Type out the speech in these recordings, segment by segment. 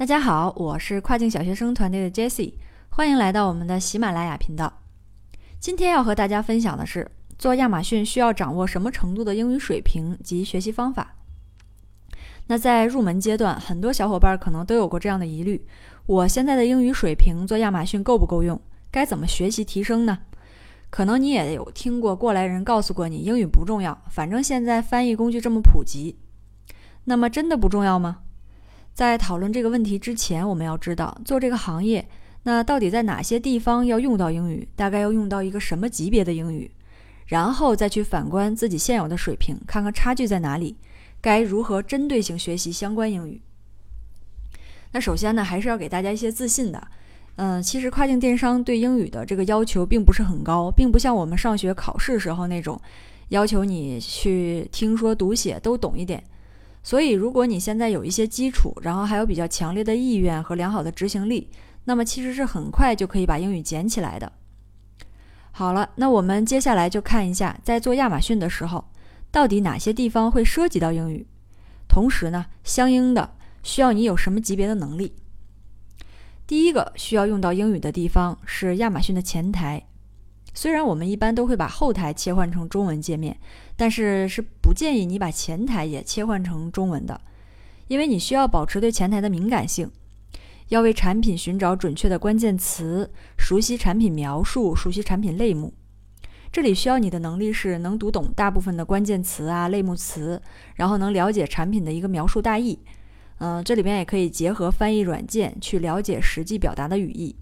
大家好，我是跨境小学生团队的 Jesse，欢迎来到我们的喜马拉雅频道。今天要和大家分享的是，做亚马逊需要掌握什么程度的英语水平及学习方法。那在入门阶段，很多小伙伴可能都有过这样的疑虑：我现在的英语水平做亚马逊够不够用？该怎么学习提升呢？可能你也有听过过来人告诉过你，英语不重要，反正现在翻译工具这么普及。那么真的不重要吗？在讨论这个问题之前，我们要知道做这个行业，那到底在哪些地方要用到英语？大概要用到一个什么级别的英语？然后再去反观自己现有的水平，看看差距在哪里，该如何针对性学习相关英语？那首先呢，还是要给大家一些自信的。嗯，其实跨境电商对英语的这个要求并不是很高，并不像我们上学考试时候那种要求你去听说读写都懂一点。所以，如果你现在有一些基础，然后还有比较强烈的意愿和良好的执行力，那么其实是很快就可以把英语捡起来的。好了，那我们接下来就看一下，在做亚马逊的时候，到底哪些地方会涉及到英语，同时呢，相应的需要你有什么级别的能力。第一个需要用到英语的地方是亚马逊的前台。虽然我们一般都会把后台切换成中文界面，但是是不建议你把前台也切换成中文的，因为你需要保持对前台的敏感性，要为产品寻找准确的关键词，熟悉产品描述，熟悉产品类目。这里需要你的能力是能读懂大部分的关键词啊、类目词，然后能了解产品的一个描述大意。嗯，这里边也可以结合翻译软件去了解实际表达的语义。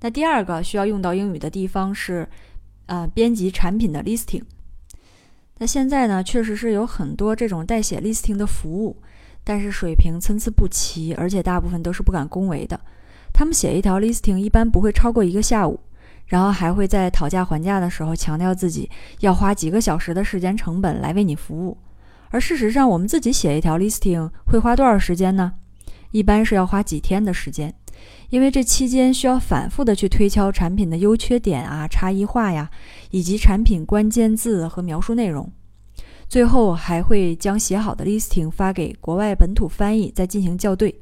那第二个需要用到英语的地方是，呃，编辑产品的 listing。那现在呢，确实是有很多这种代写 listing 的服务，但是水平参差不齐，而且大部分都是不敢恭维的。他们写一条 listing 一般不会超过一个下午，然后还会在讨价还价的时候强调自己要花几个小时的时间成本来为你服务。而事实上，我们自己写一条 listing 会花多少时间呢？一般是要花几天的时间。因为这期间需要反复的去推敲产品的优缺点啊、差异化呀，以及产品关键字和描述内容，最后还会将写好的 listing 发给国外本土翻译，再进行校对。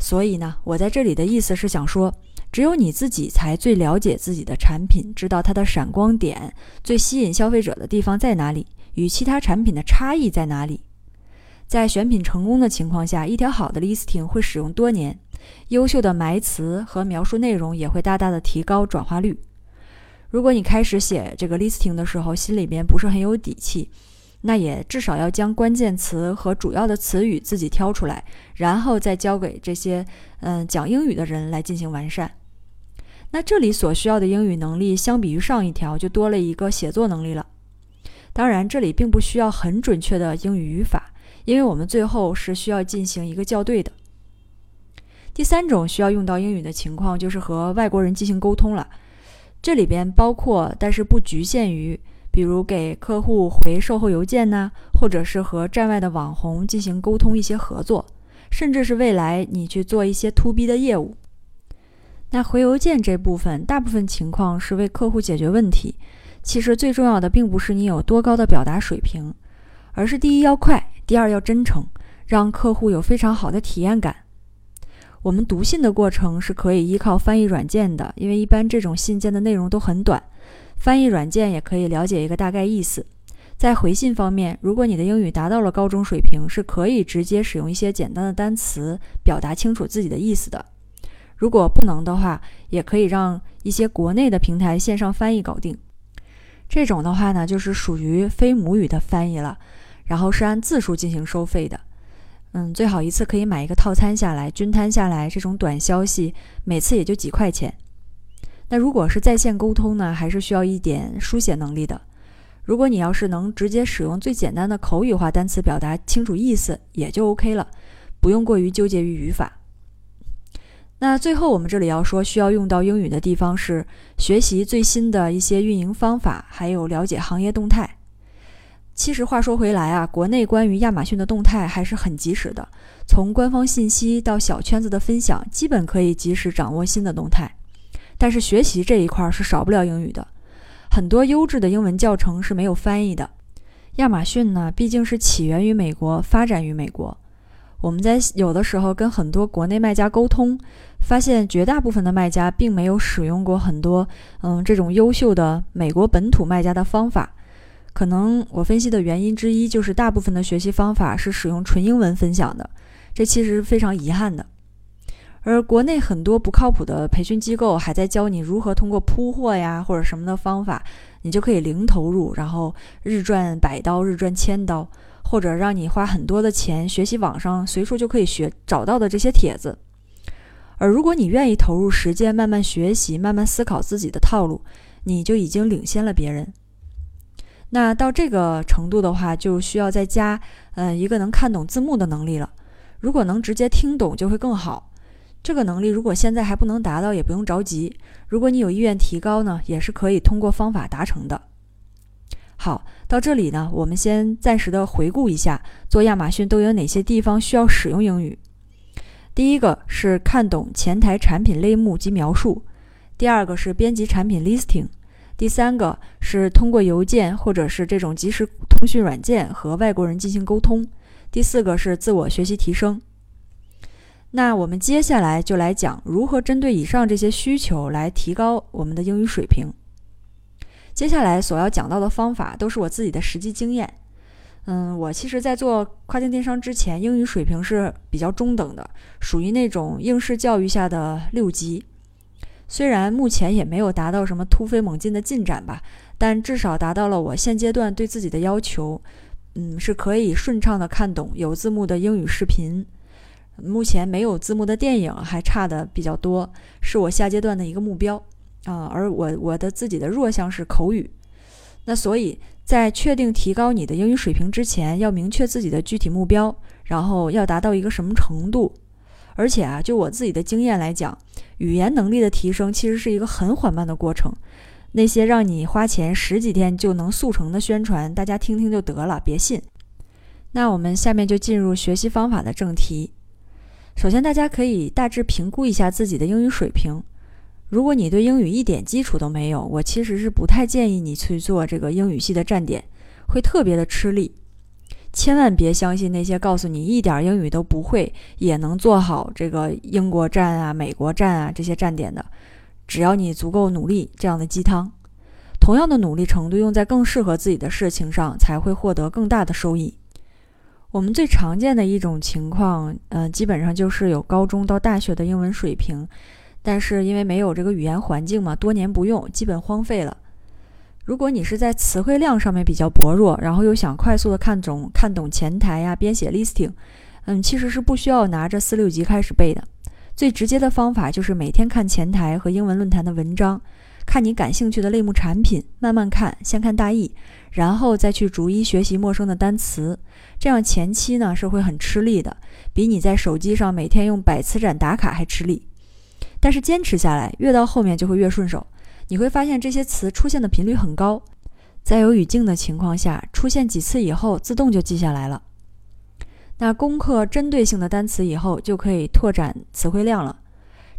所以呢，我在这里的意思是想说，只有你自己才最了解自己的产品，知道它的闪光点、最吸引消费者的地方在哪里，与其他产品的差异在哪里。在选品成功的情况下，一条好的 listing 会使用多年。优秀的埋词和描述内容也会大大的提高转化率。如果你开始写这个 listing 的时候，心里边不是很有底气，那也至少要将关键词和主要的词语自己挑出来，然后再交给这些嗯讲英语的人来进行完善。那这里所需要的英语能力，相比于上一条就多了一个写作能力了。当然，这里并不需要很准确的英语语法，因为我们最后是需要进行一个校对的。第三种需要用到英语的情况，就是和外国人进行沟通了。这里边包括，但是不局限于，比如给客户回售后邮件呢，或者是和站外的网红进行沟通一些合作，甚至是未来你去做一些 to B 的业务。那回邮件这部分，大部分情况是为客户解决问题。其实最重要的并不是你有多高的表达水平，而是第一要快，第二要真诚，让客户有非常好的体验感。我们读信的过程是可以依靠翻译软件的，因为一般这种信件的内容都很短，翻译软件也可以了解一个大概意思。在回信方面，如果你的英语达到了高中水平，是可以直接使用一些简单的单词表达清楚自己的意思的。如果不能的话，也可以让一些国内的平台线上翻译搞定。这种的话呢，就是属于非母语的翻译了，然后是按字数进行收费的。嗯，最好一次可以买一个套餐下来，均摊下来，这种短消息每次也就几块钱。那如果是在线沟通呢，还是需要一点书写能力的。如果你要是能直接使用最简单的口语化单词表达清楚意思，也就 OK 了，不用过于纠结于语法。那最后我们这里要说需要用到英语的地方是学习最新的一些运营方法，还有了解行业动态。其实话说回来啊，国内关于亚马逊的动态还是很及时的，从官方信息到小圈子的分享，基本可以及时掌握新的动态。但是学习这一块是少不了英语的，很多优质的英文教程是没有翻译的。亚马逊呢，毕竟是起源于美国，发展于美国，我们在有的时候跟很多国内卖家沟通，发现绝大部分的卖家并没有使用过很多嗯这种优秀的美国本土卖家的方法。可能我分析的原因之一就是大部分的学习方法是使用纯英文分享的，这其实非常遗憾的。而国内很多不靠谱的培训机构还在教你如何通过铺货呀或者什么的方法，你就可以零投入，然后日赚百刀、日赚千刀。或者让你花很多的钱学习网上随处就可以学找到的这些帖子，而如果你愿意投入时间慢慢学习、慢慢思考自己的套路，你就已经领先了别人。那到这个程度的话，就需要再加嗯一个能看懂字幕的能力了。如果能直接听懂就会更好。这个能力如果现在还不能达到，也不用着急。如果你有意愿提高呢，也是可以通过方法达成的。好，到这里呢，我们先暂时的回顾一下，做亚马逊都有哪些地方需要使用英语。第一个是看懂前台产品类目及描述，第二个是编辑产品 listing，第三个是通过邮件或者是这种即时通讯软件和外国人进行沟通，第四个是自我学习提升。那我们接下来就来讲如何针对以上这些需求来提高我们的英语水平。接下来所要讲到的方法都是我自己的实际经验。嗯，我其实，在做跨境电商之前，英语水平是比较中等的，属于那种应试教育下的六级。虽然目前也没有达到什么突飞猛进的进展吧，但至少达到了我现阶段对自己的要求。嗯，是可以顺畅的看懂有字幕的英语视频。目前没有字幕的电影还差的比较多，是我下阶段的一个目标。啊，而我我的自己的弱项是口语，那所以在确定提高你的英语水平之前，要明确自己的具体目标，然后要达到一个什么程度。而且啊，就我自己的经验来讲，语言能力的提升其实是一个很缓慢的过程。那些让你花钱十几天就能速成的宣传，大家听听就得了，别信。那我们下面就进入学习方法的正题。首先，大家可以大致评估一下自己的英语水平。如果你对英语一点基础都没有，我其实是不太建议你去做这个英语系的站点，会特别的吃力。千万别相信那些告诉你一点英语都不会也能做好这个英国站啊、美国站啊这些站点的。只要你足够努力，这样的鸡汤，同样的努力程度用在更适合自己的事情上，才会获得更大的收益。我们最常见的一种情况，呃，基本上就是有高中到大学的英文水平。但是因为没有这个语言环境嘛，多年不用，基本荒废了。如果你是在词汇量上面比较薄弱，然后又想快速的看懂看懂前台呀、编写 listing，嗯，其实是不需要拿着四六级开始背的。最直接的方法就是每天看前台和英文论坛的文章，看你感兴趣的类目产品，慢慢看，先看大意，然后再去逐一学习陌生的单词。这样前期呢是会很吃力的，比你在手机上每天用百词斩打卡还吃力。但是坚持下来，越到后面就会越顺手。你会发现这些词出现的频率很高，在有语境的情况下，出现几次以后，自动就记下来了。那攻克针对性的单词以后，就可以拓展词汇量了。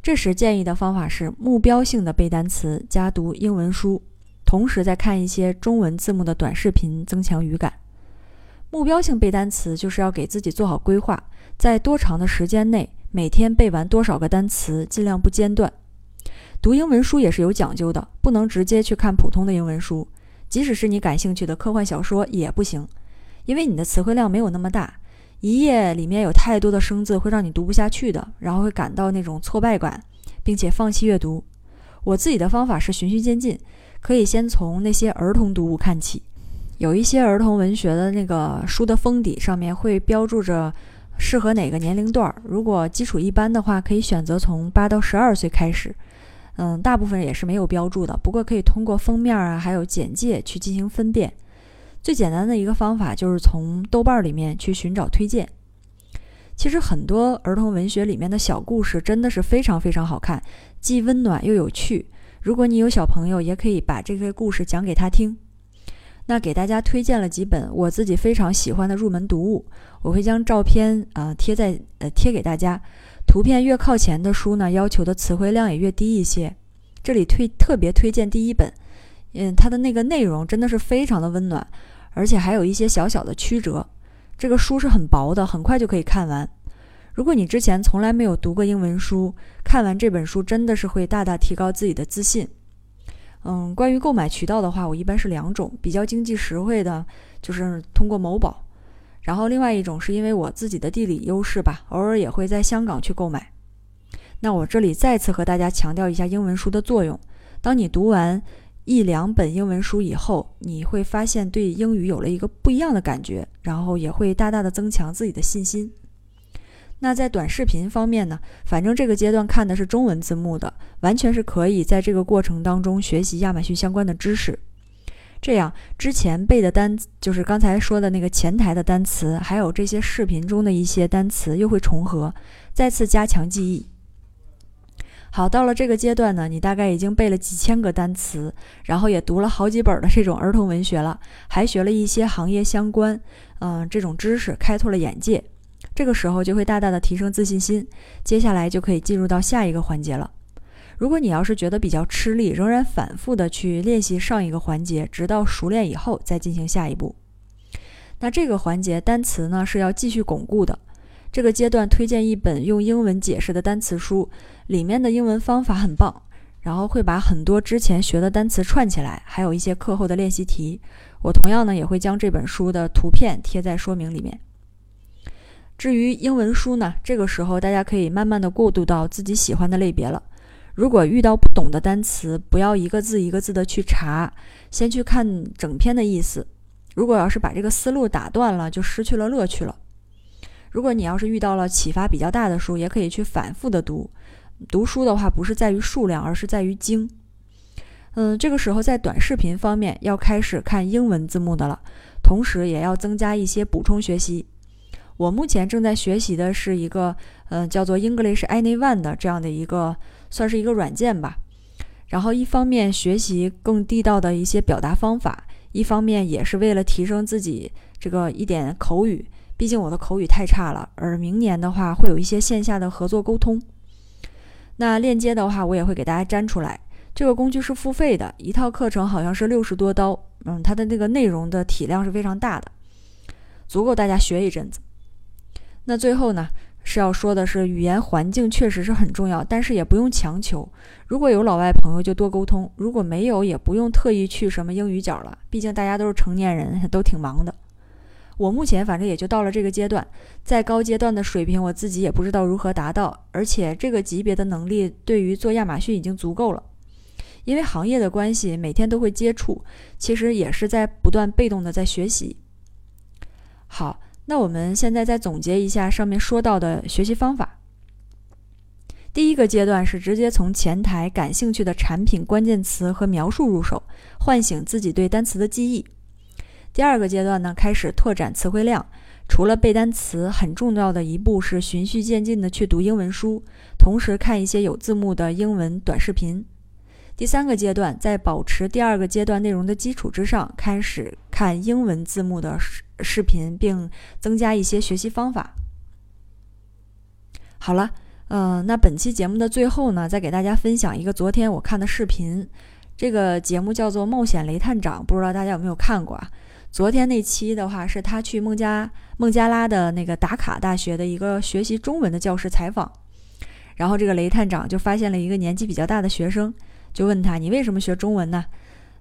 这时建议的方法是目标性的背单词，加读英文书，同时再看一些中文字幕的短视频，增强语感。目标性背单词就是要给自己做好规划，在多长的时间内。每天背完多少个单词，尽量不间断。读英文书也是有讲究的，不能直接去看普通的英文书，即使是你感兴趣的科幻小说也不行，因为你的词汇量没有那么大，一页里面有太多的生字会让你读不下去的，然后会感到那种挫败感，并且放弃阅读。我自己的方法是循序渐进，可以先从那些儿童读物看起，有一些儿童文学的那个书的封底上面会标注着。适合哪个年龄段？如果基础一般的话，可以选择从八到十二岁开始。嗯，大部分也是没有标注的，不过可以通过封面啊，还有简介去进行分辨。最简单的一个方法就是从豆瓣里面去寻找推荐。其实很多儿童文学里面的小故事真的是非常非常好看，既温暖又有趣。如果你有小朋友，也可以把这个故事讲给他听。那给大家推荐了几本我自己非常喜欢的入门读物，我会将照片啊贴在呃贴给大家。图片越靠前的书呢，要求的词汇量也越低一些。这里推特别推荐第一本，嗯，它的那个内容真的是非常的温暖，而且还有一些小小的曲折。这个书是很薄的，很快就可以看完。如果你之前从来没有读过英文书，看完这本书真的是会大大提高自己的自信。嗯，关于购买渠道的话，我一般是两种，比较经济实惠的，就是通过某宝；然后另外一种是因为我自己的地理优势吧，偶尔也会在香港去购买。那我这里再次和大家强调一下英文书的作用：当你读完一两本英文书以后，你会发现对英语有了一个不一样的感觉，然后也会大大的增强自己的信心。那在短视频方面呢？反正这个阶段看的是中文字幕的，完全是可以在这个过程当中学习亚马逊相关的知识。这样之前背的单，就是刚才说的那个前台的单词，还有这些视频中的一些单词又会重合，再次加强记忆。好，到了这个阶段呢，你大概已经背了几千个单词，然后也读了好几本的这种儿童文学了，还学了一些行业相关，嗯，这种知识，开拓了眼界。这个时候就会大大的提升自信心，接下来就可以进入到下一个环节了。如果你要是觉得比较吃力，仍然反复的去练习上一个环节，直到熟练以后再进行下一步。那这个环节单词呢是要继续巩固的。这个阶段推荐一本用英文解释的单词书，里面的英文方法很棒，然后会把很多之前学的单词串起来，还有一些课后的练习题。我同样呢也会将这本书的图片贴在说明里面。至于英文书呢，这个时候大家可以慢慢的过渡到自己喜欢的类别了。如果遇到不懂的单词，不要一个字一个字的去查，先去看整篇的意思。如果要是把这个思路打断了，就失去了乐趣了。如果你要是遇到了启发比较大的书，也可以去反复的读。读书的话，不是在于数量，而是在于精。嗯，这个时候在短视频方面要开始看英文字幕的了，同时也要增加一些补充学习。我目前正在学习的是一个，嗯，叫做 English Anyone 的这样的一个，算是一个软件吧。然后一方面学习更地道的一些表达方法，一方面也是为了提升自己这个一点口语。毕竟我的口语太差了。而明年的话会有一些线下的合作沟通。那链接的话我也会给大家粘出来。这个工具是付费的，一套课程好像是六十多刀。嗯，它的那个内容的体量是非常大的，足够大家学一阵子。那最后呢，是要说的是，语言环境确实是很重要，但是也不用强求。如果有老外朋友就多沟通，如果没有也不用特意去什么英语角了。毕竟大家都是成年人，都挺忙的。我目前反正也就到了这个阶段，在高阶段的水平，我自己也不知道如何达到。而且这个级别的能力对于做亚马逊已经足够了，因为行业的关系，每天都会接触，其实也是在不断被动的在学习。那我们现在再总结一下上面说到的学习方法。第一个阶段是直接从前台感兴趣的产品关键词和描述入手，唤醒自己对单词的记忆。第二个阶段呢，开始拓展词汇量，除了背单词，很重要的一步是循序渐进的去读英文书，同时看一些有字幕的英文短视频。第三个阶段，在保持第二个阶段内容的基础之上，开始看英文字幕的视视频，并增加一些学习方法。好了，嗯，那本期节目的最后呢，再给大家分享一个昨天我看的视频。这个节目叫做《冒险雷探长》，不知道大家有没有看过啊？昨天那期的话，是他去孟加孟加拉的那个达卡大学的一个学习中文的教师采访，然后这个雷探长就发现了一个年纪比较大的学生。就问他你为什么学中文呢？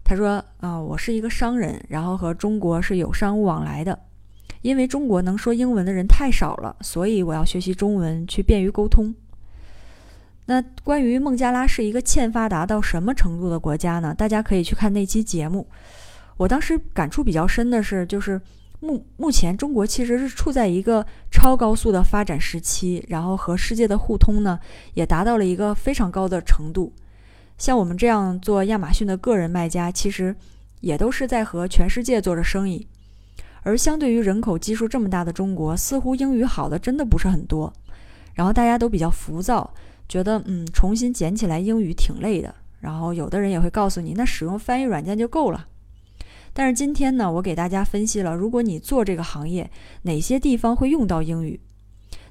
他说啊，我是一个商人，然后和中国是有商务往来的。因为中国能说英文的人太少了，所以我要学习中文去便于沟通。那关于孟加拉是一个欠发达到什么程度的国家呢？大家可以去看那期节目。我当时感触比较深的是，就是目目前中国其实是处在一个超高速的发展时期，然后和世界的互通呢也达到了一个非常高的程度。像我们这样做亚马逊的个人卖家，其实也都是在和全世界做着生意。而相对于人口基数这么大的中国，似乎英语好的真的不是很多。然后大家都比较浮躁，觉得嗯，重新捡起来英语挺累的。然后有的人也会告诉你，那使用翻译软件就够了。但是今天呢，我给大家分析了，如果你做这个行业，哪些地方会用到英语。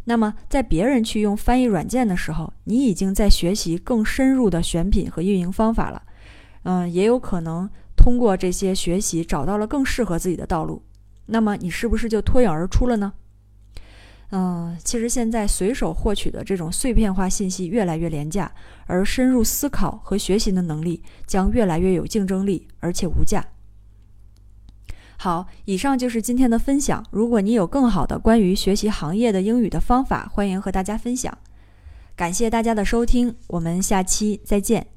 那么，在别人去用翻译软件的时候，你已经在学习更深入的选品和运营方法了。嗯，也有可能通过这些学习找到了更适合自己的道路。那么，你是不是就脱颖而出了呢？嗯，其实现在随手获取的这种碎片化信息越来越廉价，而深入思考和学习的能力将越来越有竞争力，而且无价。好，以上就是今天的分享。如果你有更好的关于学习行业的英语的方法，欢迎和大家分享。感谢大家的收听，我们下期再见。